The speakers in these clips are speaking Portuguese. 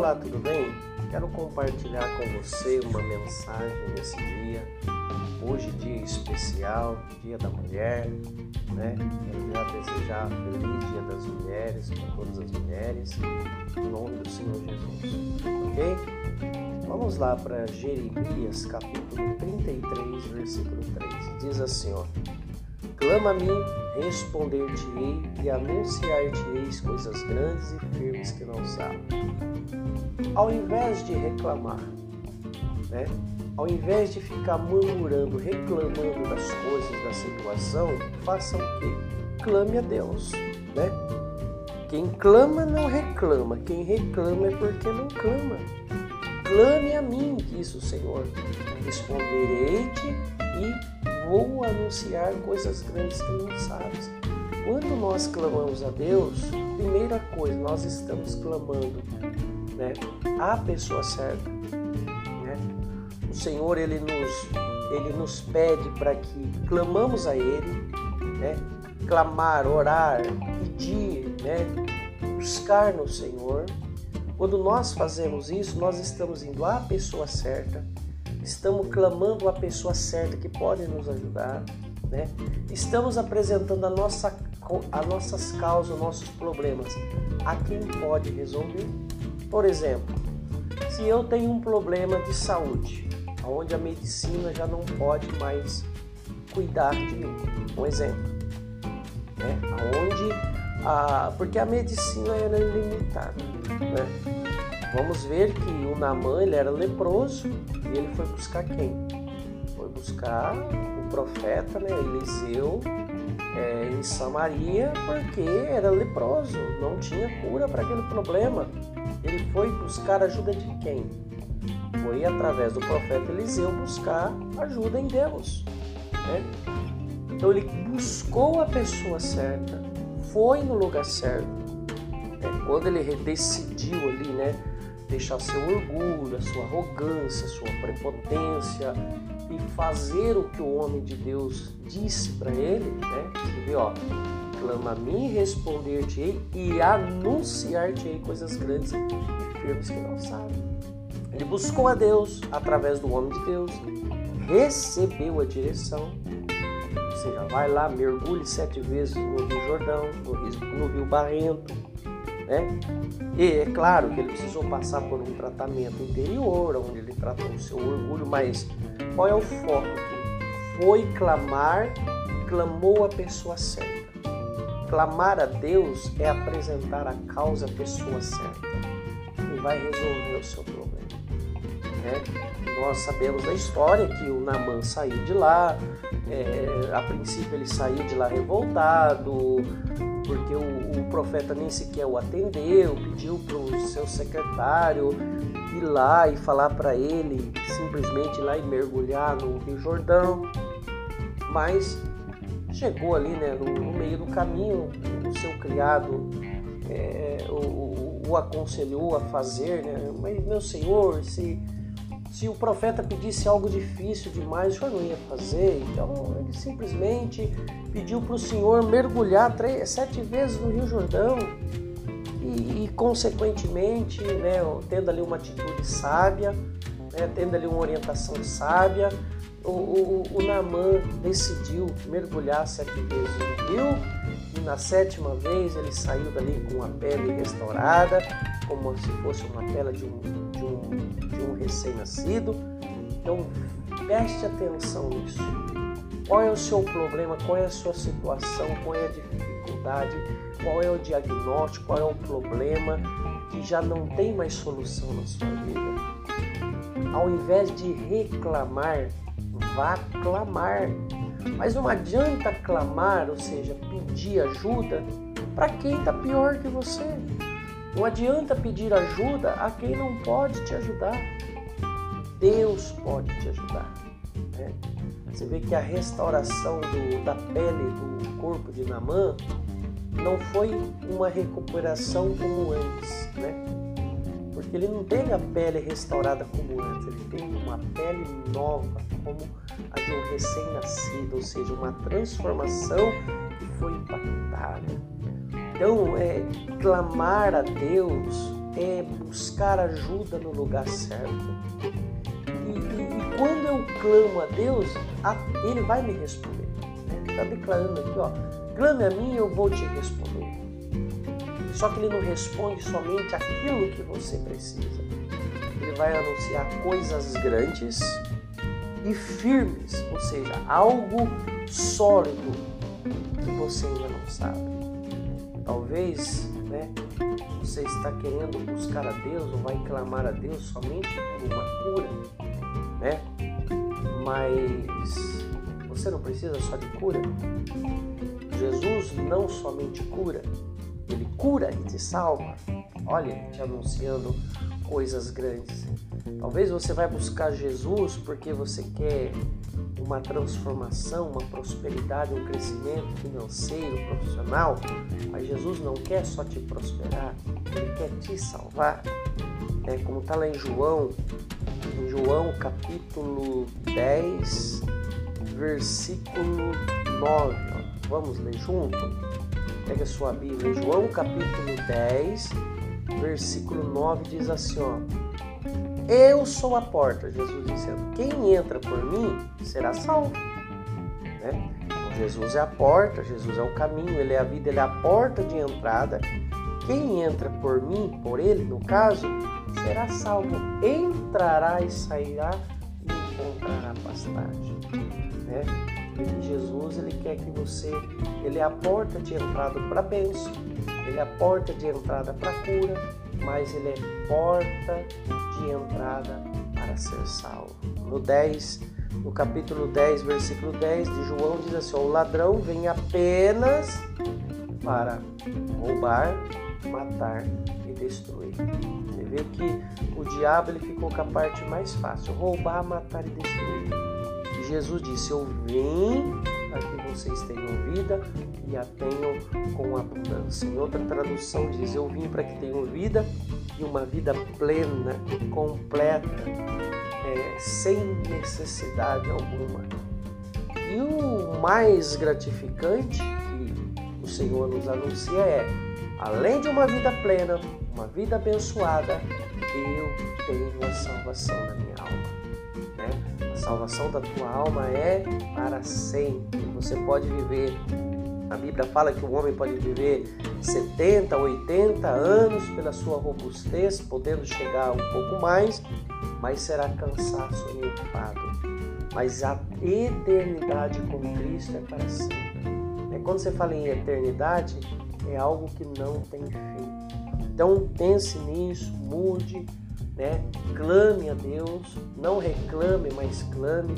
Olá, tudo bem? Quero compartilhar com você uma mensagem nesse dia. Hoje, dia especial, Dia da Mulher, né? Quero já desejar feliz Dia das Mulheres para todas as mulheres, em nome do Senhor Jesus, ok? Vamos lá para Jeremias, capítulo 33, versículo 3. Diz assim, ó. Clama a mim, responder-te-ei e anunciar-te-eis coisas grandes e firmes que não sabes. Ao invés de reclamar, né? Ao invés de ficar murmurando, reclamando das coisas, da situação, faça o quê? Clame a Deus, né? Quem clama não reclama, quem reclama é porque não clama. Clame a mim, diz o Senhor, responderei-te e vou anunciar coisas grandes que não sabes. Quando nós clamamos a Deus, primeira coisa, nós estamos clamando né, a pessoa certa. Né? O Senhor ele nos, ele nos pede para que clamamos a Ele, né? clamar, orar, pedir, né? buscar no Senhor. Quando nós fazemos isso, nós estamos indo à pessoa certa, estamos clamando a pessoa certa que pode nos ajudar, né? Estamos apresentando a nossa, as nossas causas, nossos problemas a quem pode resolver. Por exemplo, se eu tenho um problema de saúde, onde a medicina já não pode mais cuidar de mim, um exemplo, né? Onde a, porque a medicina era ilimitada, né? Vamos ver que o Namã ele era leproso e ele foi buscar quem? Foi buscar o profeta né, Eliseu é, em Samaria porque era leproso, não tinha cura para aquele problema. Ele foi buscar ajuda de quem? Foi através do profeta Eliseu buscar ajuda em Deus. Né? Então ele buscou a pessoa certa, foi no lugar certo. É, quando ele decidiu ali, né? Deixar seu orgulho, a sua arrogância, a sua prepotência e fazer o que o homem de Deus disse para ele, né? Ó, clama a mim, responder-te-ei e anunciar-te-ei coisas grandes e firmes que não sabe. Ele buscou a Deus através do homem de Deus, recebeu a direção, ou seja, vai lá, mergulhe sete vezes no Rio Jordão, no Rio, no rio Barrento, né? E é claro que ele precisou passar por um tratamento interior, onde ele tratou o seu orgulho, mas qual é o foco aqui? Foi clamar, clamou a pessoa certa. Clamar a Deus é apresentar a causa à pessoa certa, que vai resolver o seu problema. Né? Nós sabemos da história que o Naman saiu de lá, é, a princípio ele saiu de lá revoltado, porque o, o profeta nem sequer o atendeu, pediu para o seu secretário ir lá e falar para ele simplesmente ir lá e mergulhar no Rio Jordão. Mas chegou ali né, no, no meio do caminho, o seu criado é, o, o, aconselhou a fazer, né? mas meu senhor, se se o profeta pedisse algo difícil demais, o senhor não ia fazer. Então ele simplesmente pediu para o senhor mergulhar três, sete vezes no Rio Jordão e, e consequentemente, né, tendo ali uma atitude sábia, né, tendo ali uma orientação sábia, o, o, o decidiu mergulhar sete vezes no rio e na sétima vez ele saiu dali com a pele restaurada, como se fosse uma pele de um, de um, recém-nascido. Então preste atenção nisso. Qual é o seu problema? Qual é a sua situação? Qual é a dificuldade? Qual é o diagnóstico? Qual é o problema que já não tem mais solução na sua vida? Ao invés de reclamar, vá clamar. Mas não adianta clamar, ou seja, pedir ajuda para quem está pior que você. Não adianta pedir ajuda a quem não pode te ajudar. Deus pode te ajudar. Né? Você vê que a restauração do, da pele do corpo de Namã não foi uma recuperação como antes, né? Porque ele não teve a pele restaurada como antes, ele teve uma pele nova, como a de um recém-nascido, ou seja, uma transformação que foi impactada. Então, é, clamar a Deus é buscar ajuda no lugar certo. E, e, e quando eu clamo a Deus, a, Ele vai me responder. Está declarando aqui, ó, clame a mim e eu vou te responder. Só que Ele não responde somente aquilo que você precisa. Ele vai anunciar coisas grandes e firmes, ou seja, algo sólido que você ainda não sabe. Talvez né, você está querendo buscar a Deus ou vai clamar a Deus somente por uma cura, né? Mas você não precisa só de cura. Jesus não somente cura, ele cura e te salva. Olha, te anunciando coisas grandes. Talvez você vai buscar Jesus porque você quer uma transformação, uma prosperidade, um crescimento financeiro, profissional, mas Jesus não quer só te prosperar, Ele quer te salvar. É, como está lá em João, em João capítulo 10, versículo 9. Ó. Vamos ler junto? Pega a sua Bíblia, João capítulo 10, versículo 9 diz assim, ó. Eu sou a porta, Jesus dizendo. Quem entra por mim será salvo. Né? Então, Jesus é a porta, Jesus é o caminho, Ele é a vida, Ele é a porta de entrada. Quem entra por mim, por Ele, no caso, será salvo. Entrará e sairá e encontrará pastagem. Né? E Jesus, Ele quer que você, Ele é a porta de entrada para a bênção, Ele é a porta de entrada para a cura, mas Ele é porta de entrada para ser salvo. No 10, no capítulo 10, versículo 10 de João, diz assim: O ladrão vem apenas para roubar, matar e destruir. Você vê que o diabo ele ficou com a parte mais fácil: roubar, matar e destruir. E Jesus disse: Eu vim para que vocês tenham vida e a tenham com abundância. Em outra tradução diz: Eu vim para que tenham vida e uma vida plena, completa, é, sem necessidade alguma. E o mais gratificante que o Senhor nos anuncia é: além de uma vida plena, uma vida abençoada, eu tenho a salvação da minha alma. Né? A salvação da tua alma é para sempre. Você pode viver a Bíblia fala que o homem pode viver 70, 80 anos pela sua robustez, podendo chegar um pouco mais, mas será cansaço enfado. Mas a eternidade com Cristo é para sempre. É, quando você fala em eternidade, é algo que não tem fim. Então pense nisso, mude, né? clame a Deus, não reclame, mas clame.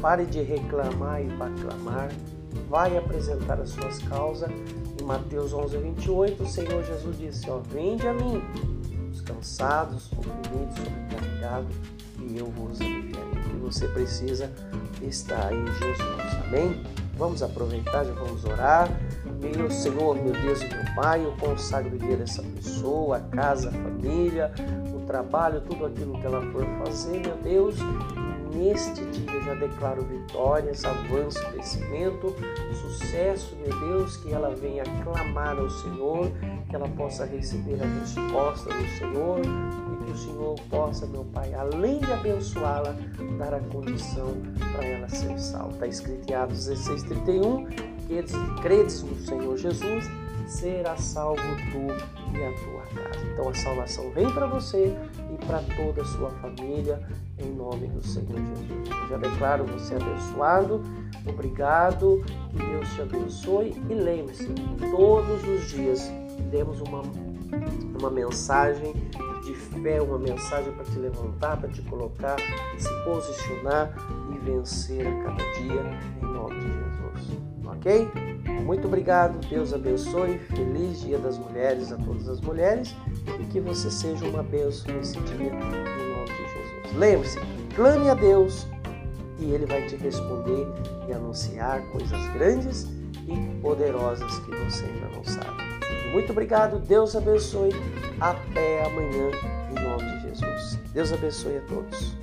Pare de reclamar e vá clamar vai apresentar as suas causas. Mateus 11, 28, o Senhor Jesus disse: ó, Vinde a mim, os cansados, oprimidos, sobrecarregados, e eu vos aliviarei. E você precisa estar em Jesus. Amém? Vamos aproveitar, já vamos orar. Meu Senhor, meu Deus e meu Pai, eu consagro o dia dessa pessoa, a casa, a família, o trabalho, tudo aquilo que ela for fazer, meu Deus, neste dia já declaro vitórias, avanço, crescimento, sucesso, meu Deus, que ela venha clamar ao Senhor, que ela possa receber a resposta do Senhor e que o Senhor possa, meu Pai, além de abençoá-la, dar a condição para ela ser salva. Está escrito em Atos 16, 31, que credes no Senhor Jesus, será salvo tu e a tua casa. Então a salvação vem para você e para toda a sua família, em nome do Senhor Jesus. Eu já declaro você abençoado, obrigado, que Deus te abençoe e lembre-se, todos os dias demos uma, uma mensagem de fé, uma mensagem para te levantar, para te colocar, se posicionar e vencer a cada dia, em nome de Jesus. Ok? Muito obrigado, Deus abençoe, feliz Dia das Mulheres a todas as mulheres e que você seja uma bênção nesse dia, em nome de Jesus. Lembre-se, clame a Deus e Ele vai te responder e anunciar coisas grandes e poderosas que você ainda não sabe. Muito obrigado, Deus abençoe. Até amanhã, em nome de Jesus. Deus abençoe a todos.